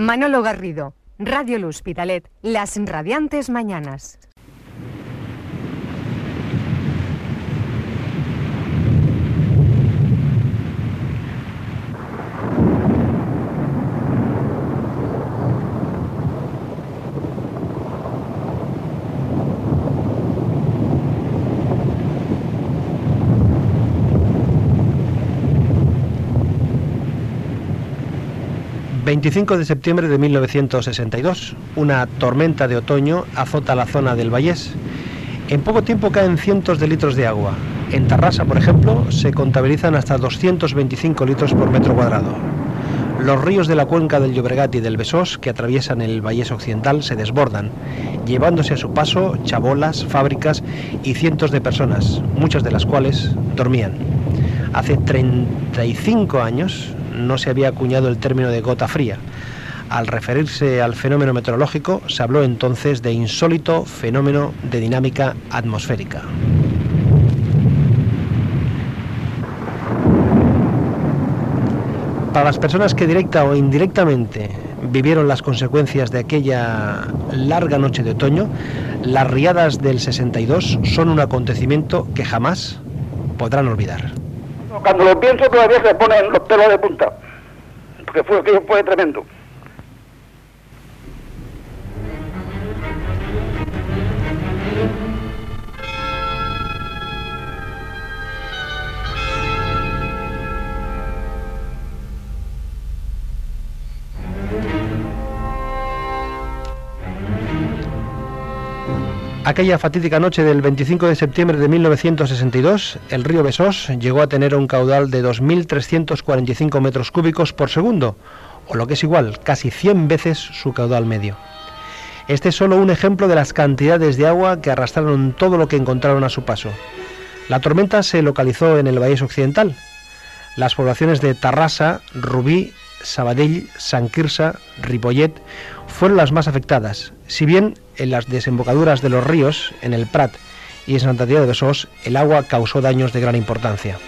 Manolo Garrido, Radio El Hospitalet, Las Radiantes Mañanas. 25 de septiembre de 1962, una tormenta de otoño azota la zona del Vallés. En poco tiempo caen cientos de litros de agua. En Tarrasa, por ejemplo, se contabilizan hasta 225 litros por metro cuadrado. Los ríos de la cuenca del Llobregat y del Besós, que atraviesan el Vallés Occidental, se desbordan, llevándose a su paso chabolas, fábricas y cientos de personas, muchas de las cuales dormían. Hace 35 años, no se había acuñado el término de gota fría. Al referirse al fenómeno meteorológico, se habló entonces de insólito fenómeno de dinámica atmosférica. Para las personas que directa o indirectamente vivieron las consecuencias de aquella larga noche de otoño, las riadas del 62 son un acontecimiento que jamás podrán olvidar. Cuando lo pienso todavía se ponen los pelos de punta, porque fue, fue tremendo. Aquella fatídica noche del 25 de septiembre de 1962, el río Besós llegó a tener un caudal de 2.345 metros cúbicos por segundo, o lo que es igual, casi 100 veces su caudal medio. Este es solo un ejemplo de las cantidades de agua que arrastraron todo lo que encontraron a su paso. La tormenta se localizó en el Valle Occidental. Las poblaciones de Tarrasa, Rubí, Sabadell, San Quirsa, Ripollet fueron las más afectadas, si bien en las desembocaduras de los ríos, en el Prat y en Santa Tía de Besós, el agua causó daños de gran importancia.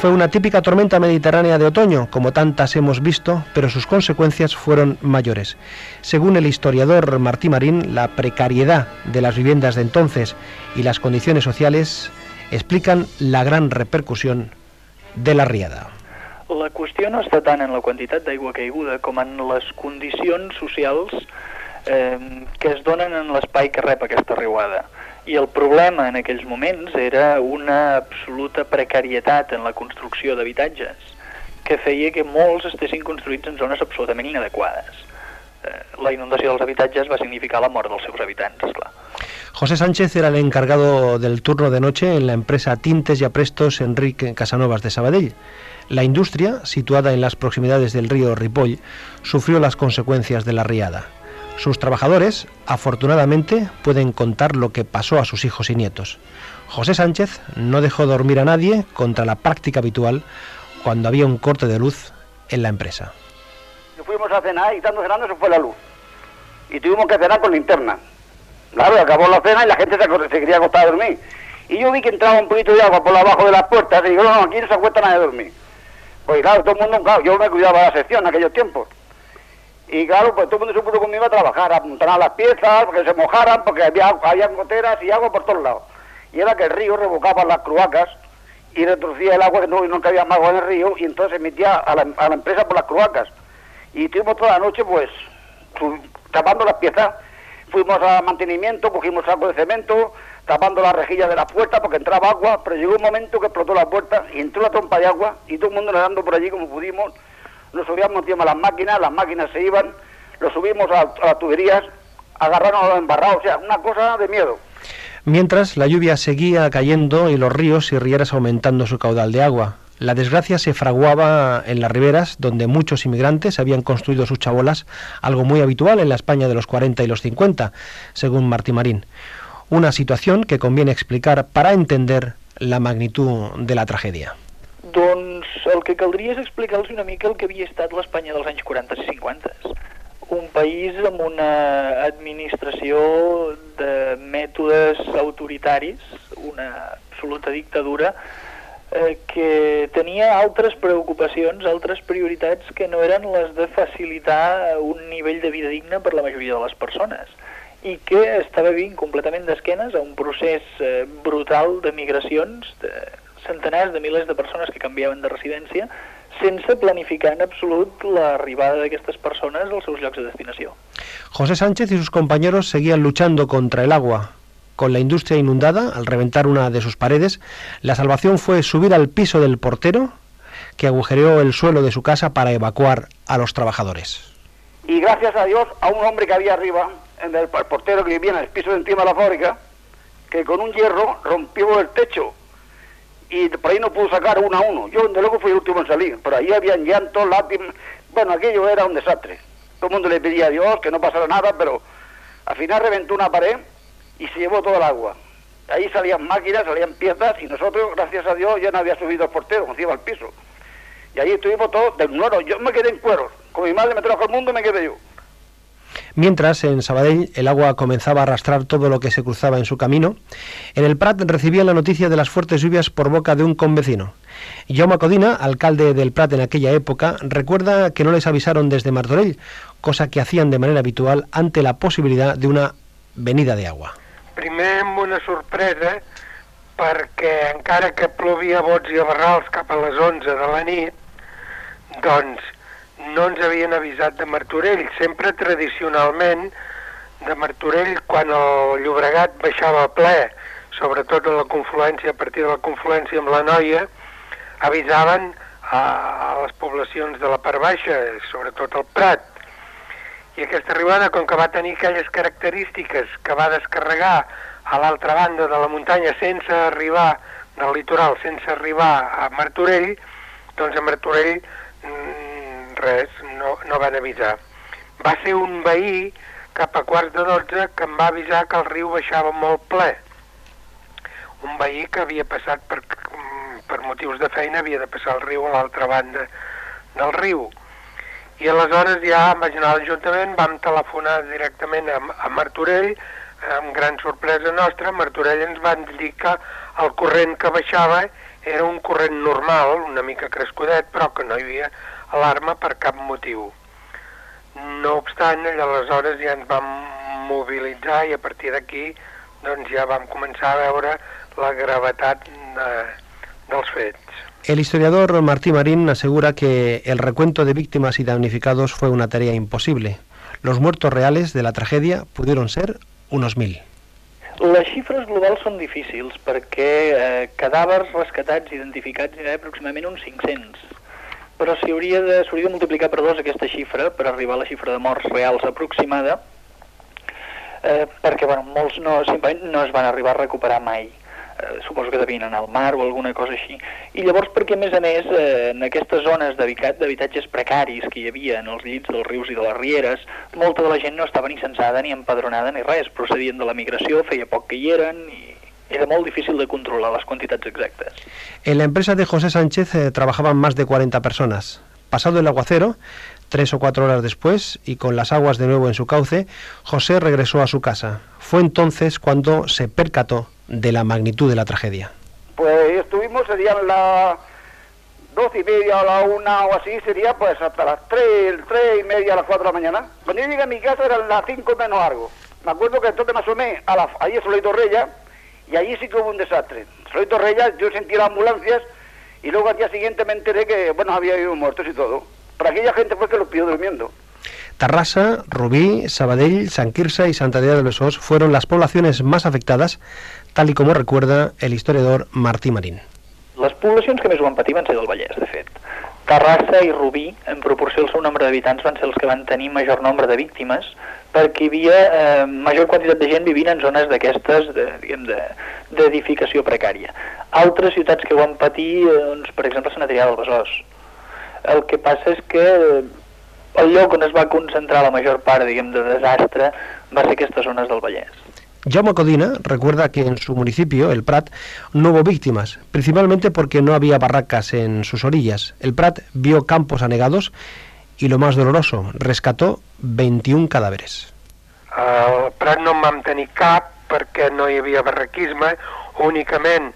Fue una típica tormenta mediterránea de otoño, como tantas hemos visto, pero sus consecuencias fueron mayores. Según el historiador Martí Marín, la precariedad de las viviendas de entonces y las condiciones sociales explican la gran repercusión de la riada. La qüestió no està tant en la quantitat d'aigua caiguda com en les condicions socials eh, que es donen en l'espai que rep aquesta riuada. I el problema en aquells moments era una absoluta precarietat en la construcció d'habitatges que feia que molts estessin construïts en zones absolutament inadequades. Eh, la inundació dels habitatges va significar la mort dels seus habitants, esclar. José Sánchez era el encargado del turno de noche en la empresa Tintes y Aprestos Enrique Casanovas de Sabadell. La industria, situada en las proximidades del río Ripoll, sufrió las consecuencias de la riada. Sus trabajadores, afortunadamente, pueden contar lo que pasó a sus hijos y nietos. José Sánchez no dejó dormir a nadie contra la práctica habitual cuando había un corte de luz en la empresa. Fuimos a cenar y estando cenando se fue la luz. Y tuvimos que cenar con linterna. Claro, acabó la cena y la gente se, quería acostar a dormir. Y yo vi que entraba un poquito de agua por abajo de las puertas y digo, no, aquí no se acuesta nadie a dormir. Pues claro, todo el mundo, claro, yo me cuidaba la sección en aquellos tiempos. Y claro, pues todo el mundo se puso conmigo a trabajar, a montar las piezas, porque se mojaran, porque había, había goteras y agua por todos lados. Y era que el río revocaba las cruacas y retrocía el agua, que no, no cabía más agua en el río, y entonces se metía a la, a la empresa por las cruacas. Y estuvimos toda la noche, pues, tapando las piezas. Fuimos a mantenimiento, cogimos saco de cemento, tapando la rejilla de la puerta porque entraba agua, pero llegó un momento que explotó la puerta y entró la trompa de agua y todo el mundo nadando por allí como pudimos. Nos subíamos encima a las máquinas, las máquinas se iban, lo subimos a, las tuberías, agarraron a los embarrados, o sea, una cosa de miedo. Mientras, la lluvia seguía cayendo y los ríos y rieras aumentando su caudal de agua. La desgracia se fraguaba en las riberas, donde muchos inmigrantes habían construido sus chabolas, algo muy habitual en la España de los 40 y los 50, según Martí Marín una situación que conviene explicar para entender la magnitud de la tragèdia. Doncs el que caldria és explicar-los una mica el que havia estat l'Espanya dels anys 40 i 50. Un país amb una administració de mètodes autoritaris, una absoluta dictadura, eh, que tenia altres preocupacions, altres prioritats que no eren les de facilitar un nivell de vida digne per la majoria de les persones i que estava vivint completament d'esquenes a un procés eh, brutal de migracions de centenars de milers de persones que canviaven de residència sense planificar en absolut l'arribada d'aquestes persones als seus llocs de destinació. José Sánchez y sus compañeros seguían luchando contra el agua, con la industria inundada, al reventar una de sus paredes, la salvación fue subir al piso del portero que agujereó el suelo de su casa para evacuar a los trabajadores. Y gracias a Dios, a un hombre que había arriba, en el, portero que vivía en el piso de encima de la fábrica, que con un hierro rompió el techo y por ahí no pudo sacar uno a uno. Yo, de luego, fui el último en salir. Por ahí habían llantos, lágrimas. Bueno, aquello era un desastre. Todo el mundo le pedía a Dios que no pasara nada, pero al final reventó una pared y se llevó todo el agua. Ahí salían máquinas, salían piezas y nosotros, gracias a Dios, ya no había subido el portero, encima al piso. Y ahí estuvimos todos de nuevo. Yo me quedé en cueros. Con mi madre me trajo al mundo y me quedé yo. Mientras, en Sabadell, el agua comenzaba a arrastrar todo lo que se cruzaba en su camino, en el Prat recibían la noticia de las fuertes lluvias por boca de un convecino. Jaume Codina, alcalde del Prat en aquella época, recuerda que no les avisaron desde Martorell, cosa que hacían de manera habitual ante la posibilidad de una venida de agua. primer una sorpresa perquè encara que plovia bots i barrals cap a les 11 de la nit, doncs no ens havien avisat de Martorell. Sempre tradicionalment de Martorell, quan el Llobregat baixava ple, sobretot a la confluència, a partir de la confluència amb la Noia, avisaven a, a les poblacions de la part baixa, sobretot el Prat, i aquesta arribada, com que va tenir aquelles característiques que va descarregar a l'altra banda de la muntanya sense arribar del litoral, sense arribar a Martorell, doncs a Martorell mm, res, no, no van avisar. Va ser un veí cap a quarts de dotze que em va avisar que el riu baixava molt ple. Un veí que havia passat per, per motius de feina, havia de passar el riu a l'altra banda del riu i aleshores ja vaig anar a l'Ajuntament, vam telefonar directament a, a Martorell, amb gran sorpresa nostra, Martorell ens van dir que el corrent que baixava era un corrent normal, una mica crescudet, però que no hi havia alarma per cap motiu. No obstant, aleshores ja ens vam mobilitzar i a partir d'aquí doncs ja vam començar a veure la gravetat de, dels fets. El historiador Martí Marín asegura que el recuento de víctimas y damnificados fue una tarea imposible. Los muertos reales de la tragedia pudieron ser unos mil. Les xifres globals són difícils perquè eh, cadàvers rescatats i identificats hi ha aproximadament uns 500. Però s'hauria de, de multiplicar per dos aquesta xifra per arribar a la xifra de morts reals aproximada eh, perquè bueno, molts no, no es van arribar a recuperar mai eh, suposo que devien anar al mar o alguna cosa així. I llavors perquè, a més a més, eh, en aquestes zones d'habitatges precaris que hi havia en els llits dels rius i de les rieres, molta de la gent no estava ni censada ni empadronada ni res, procedien de la migració, feia poc que hi eren i era molt difícil de controlar les quantitats exactes. En la empresa de José Sánchez eh, trabajaban más de 40 personas. Pasado el aguacero, tres o cuatro horas después, y con las aguas de nuevo en su cauce, José regresó a su casa. Fue entonces cuando se percató de la magnitud de la tragedia? Pues estuvimos, serían las dos y media o la una o así, sería pues hasta las tres, tres y media, a las cuatro de la mañana. Cuando yo llegué a mi casa eran las cinco menos algo. Me acuerdo que entonces me asomé a la, ahí en Solito Reyes y allí sí que hubo un desastre. Solito Reyes yo sentí las ambulancias y luego al día siguiente me enteré que, bueno, había habido muertos y todo. Pero aquella gente fue que los pidió durmiendo. Tarrasa, Rubí, Sabadell, San Quirze y Santa María de Besós fueron las poblaciones más afectadas tal i com ho recuerda el historiador Martí Marín. Les poblacions que més ho van patir van ser del Vallès, de fet. Terrassa i Rubí, en proporció al seu nombre d'habitants, van ser els que van tenir major nombre de víctimes, perquè hi havia eh, major quantitat de gent vivint en zones d'aquestes, d'edificació de, precària. Altres ciutats que ho van patir, eh, doncs, per exemple, Sant Adrià del Besòs. El que passa és que eh, el lloc on es va concentrar la major part, diguem, de desastre va ser aquestes zones del Vallès. Jaume Codina recuerda que en su municipio, el Prat, no hubo víctimas, principalmente porque no había barracas en sus orillas. El Prat vio campos anegados y lo más doloroso, rescató 21 cadáveres. El Prat no en vam tenir cap perquè no hi havia barraquisme, únicament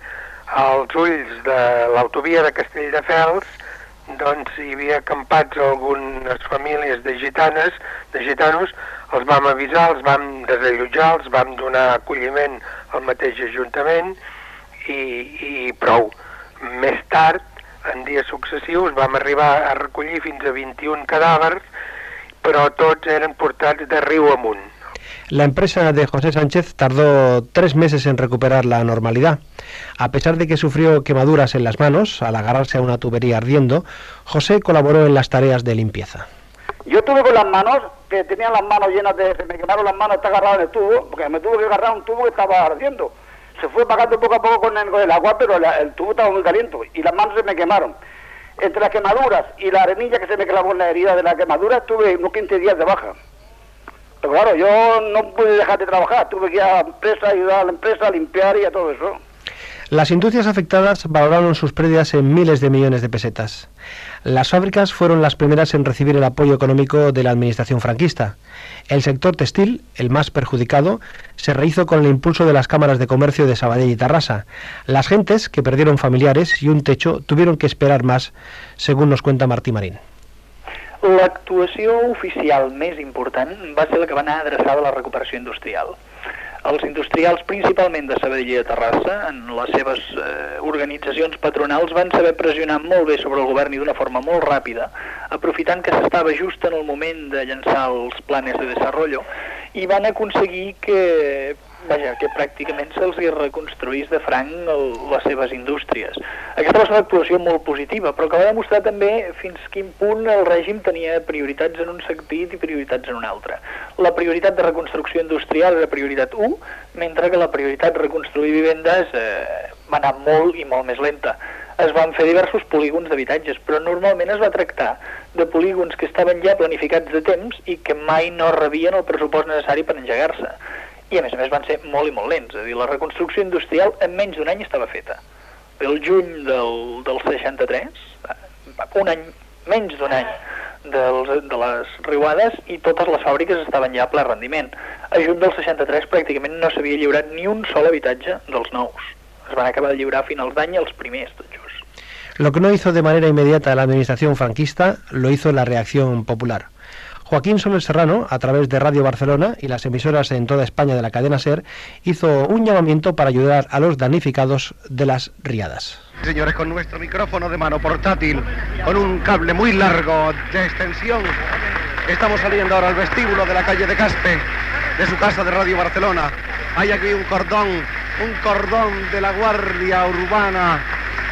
als ulls de l'autovia de Castelldefels doncs hi havia acampats algunes famílies de gitanes, de gitanos, els vam avisar, els vam desallotjar, els vam donar acolliment al mateix ajuntament i, i prou. Més tard, en dies successius, vam arribar a recollir fins a 21 cadàvers, però tots eren portats de riu amunt. La empresa de José Sánchez tardó tres meses en recuperar la normalidad. A pesar de que sufrió quemaduras en las manos al agarrarse a una tubería ardiendo, José colaboró en las tareas de limpieza. Yo tuve con las manos, que tenían las manos llenas de... Se me quemaron las manos, está agarrado en el tubo, porque me tuve que agarrar un tubo que estaba ardiendo. Se fue apagando poco a poco con el, con el agua, pero la- el tubo estaba muy caliente y las manos se me quemaron. Entre las quemaduras y la arenilla que se me clavó en la herida de la quemadura, tuve unos 15 días de baja. Claro, yo no pude dejar de trabajar, tuve que ir a la empresa, ayudar a la empresa a limpiar y a todo eso. Las industrias afectadas valoraron sus pérdidas en miles de millones de pesetas. Las fábricas fueron las primeras en recibir el apoyo económico de la administración franquista. El sector textil, el más perjudicado, se rehizo con el impulso de las cámaras de comercio de Sabadell y Tarrasa. Las gentes, que perdieron familiares y un techo, tuvieron que esperar más, según nos cuenta Martí Marín. L'actuació oficial més important va ser la que va anar adreçada a la recuperació industrial. Els industrials, principalment de Sabadell i de Terrassa, en les seves eh, organitzacions patronals, van saber pressionar molt bé sobre el govern i d'una forma molt ràpida, aprofitant que s'estava just en el moment de llançar els planes de desenvolupament, i van aconseguir que, vaja, que pràcticament se'ls reconstruís de franc el, les seves indústries. Aquesta va ser una actuació molt positiva, però que va demostrar també fins quin punt el règim tenia prioritats en un sentit i prioritats en un altre. La prioritat de reconstrucció industrial era prioritat 1, mentre que la prioritat de reconstruir vivendes eh, va anar molt i molt més lenta. Es van fer diversos polígons d'habitatges, però normalment es va tractar de polígons que estaven ja planificats de temps i que mai no rebien el pressupost necessari per engegar-se. I a més a més van ser molt i molt lents, és a dir, la reconstrucció industrial en menys d'un any estava feta. El juny del, del 63, eh, un any, menys d'un any dels, de les riuades i totes les fàbriques estaven ja a ple rendiment. A juny del 63 pràcticament no s'havia lliurat ni un sol habitatge dels nous. Es van acabar de lliurar a finals d'any els primers, tot just. Lo que no hizo de manera inmediata la administración franquista, lo hizo la reacción popular. Joaquín Soler Serrano, a través de Radio Barcelona y las emisoras en toda España de la cadena SER, hizo un llamamiento para ayudar a los damnificados de las riadas. Señores, con nuestro micrófono de mano portátil, con un cable muy largo de extensión, estamos saliendo ahora al vestíbulo de la calle de Caspe, de su casa de Radio Barcelona. Hay aquí un cordón, un cordón de la Guardia Urbana,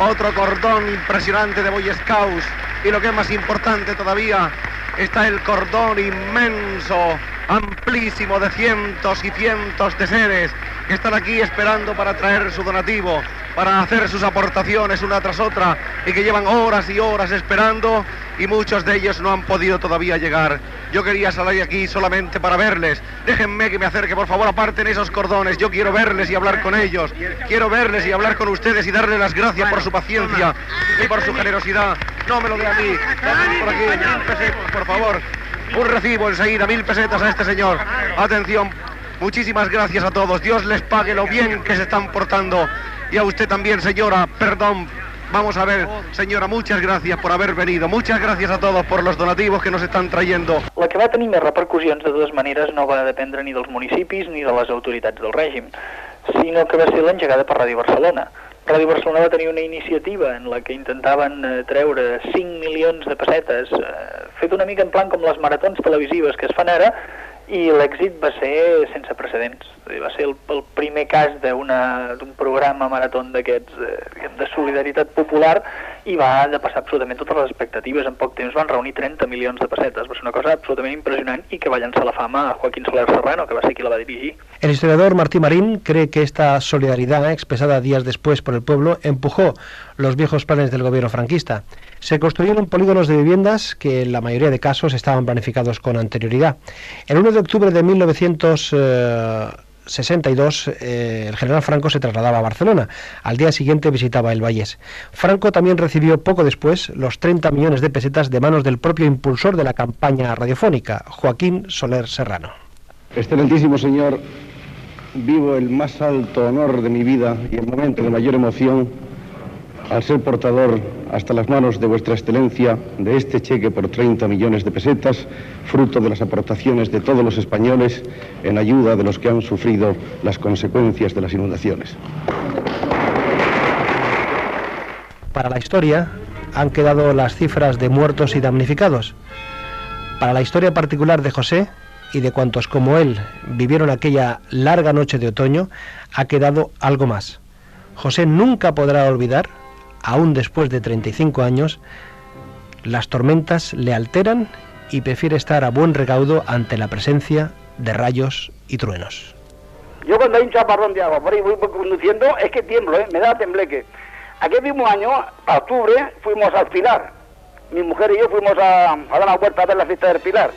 otro cordón impresionante de Boy Scouts y lo que es más importante todavía, está el cordón inmenso, amplísimo de cientos y cientos de seres que están aquí esperando para traer su donativo, para hacer sus aportaciones una tras otra y que llevan horas y horas esperando y muchos de ellos no han podido todavía llegar. Yo quería salir aquí solamente para verles. Déjenme que me acerque, por favor, aparten esos cordones. Yo quiero verles y hablar con ellos. Quiero verles y hablar con ustedes y darles las gracias por su paciencia y por su generosidad. No me lo dé a mí. Por aquí, por favor. Un recibo enseguida, mil pesetas a este señor. Atención, muchísimas gracias a todos. Dios les pague lo bien que se están portando. Y a usted también, señora, perdón. Vamos a ver, señora, muchas gracias por haber venido. Muchas gracias a todos por los donativos que nos están trayendo. La que va tenir més repercussions, de totes maneres, no va dependre ni dels municipis ni de les autoritats del règim, sinó que va ser l'engegada per Ràdio Barcelona. Ràdio Barcelona va tenir una iniciativa en la que intentaven eh, treure 5 milions de pessetes, eh, fet una mica en plan com les maratons televisives que es fan ara, i l'èxit va ser sense precedents. Va ser el, el primer cas d'un programa maratón d'aquests eh, de solidaritat popular i va de passar absolutament totes les expectatives. En poc temps van reunir 30 milions de pessetes. Va una cosa absolutament impressionant i que va llançar la fama a Joaquín Soler Serrano, que va ser qui la va dirigir. El historiador Martí Marín cree que esta solidaridad, expresada días después por el pueblo, empujó los viejos planes del gobierno franquista. Se construyeron polígonos de viviendas que en la mayoría de casos estaban planificados con anterioridad. El 1 de octubre de 1962, eh, el general Franco se trasladaba a Barcelona. Al día siguiente visitaba el Vallés. Franco también recibió poco después los 30 millones de pesetas de manos del propio impulsor de la campaña radiofónica, Joaquín Soler Serrano. Excelentísimo señor vivo el más alto honor de mi vida y el momento de mayor emoción al ser portador hasta las manos de vuestra excelencia de este cheque por 30 millones de pesetas, fruto de las aportaciones de todos los españoles en ayuda de los que han sufrido las consecuencias de las inundaciones. Para la historia han quedado las cifras de muertos y damnificados. Para la historia particular de José y de cuantos como él vivieron aquella larga noche de otoño, ha quedado algo más. José nunca podrá olvidar, aún después de 35 años, las tormentas le alteran y prefiere estar a buen recaudo ante la presencia de rayos y truenos. Yo cuando hay un chaparrón de agua por ahí voy conduciendo, es que tiemblo, ¿eh? me da tembleque. Aquel mismo año, a octubre, fuimos al Pilar. Mi mujer y yo fuimos a, a dar una vuelta a ver la fiesta del Pilar.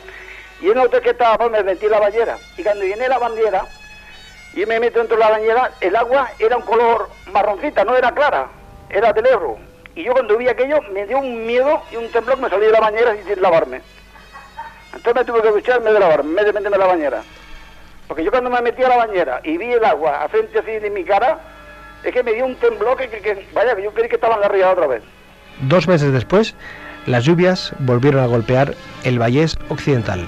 Y en otro que estaba, me metí la bañera. Y cuando llené la bandera, y me meto dentro de la bañera, el agua era un color marroncita, no era clara, era del Ebro. Y yo cuando vi aquello, me dio un miedo y un temblor, me salí de la bañera sin lavarme. Entonces me tuve que ducharme de lavarme, en vez de meterme en la bañera. Porque yo cuando me metí a la bañera y vi el agua a frente así de mi cara, es que me dio un temblor que, que, que vaya, que yo creí que estaba en la ría otra vez. Dos meses después, las lluvias volvieron a golpear el Vallés Occidental.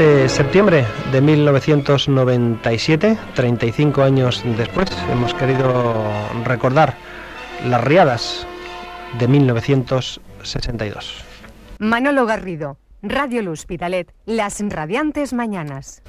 Este septiembre de 1997, 35 años después, hemos querido recordar las riadas de 1962. Manolo Garrido, Radio El Hospitalet, las radiantes mañanas.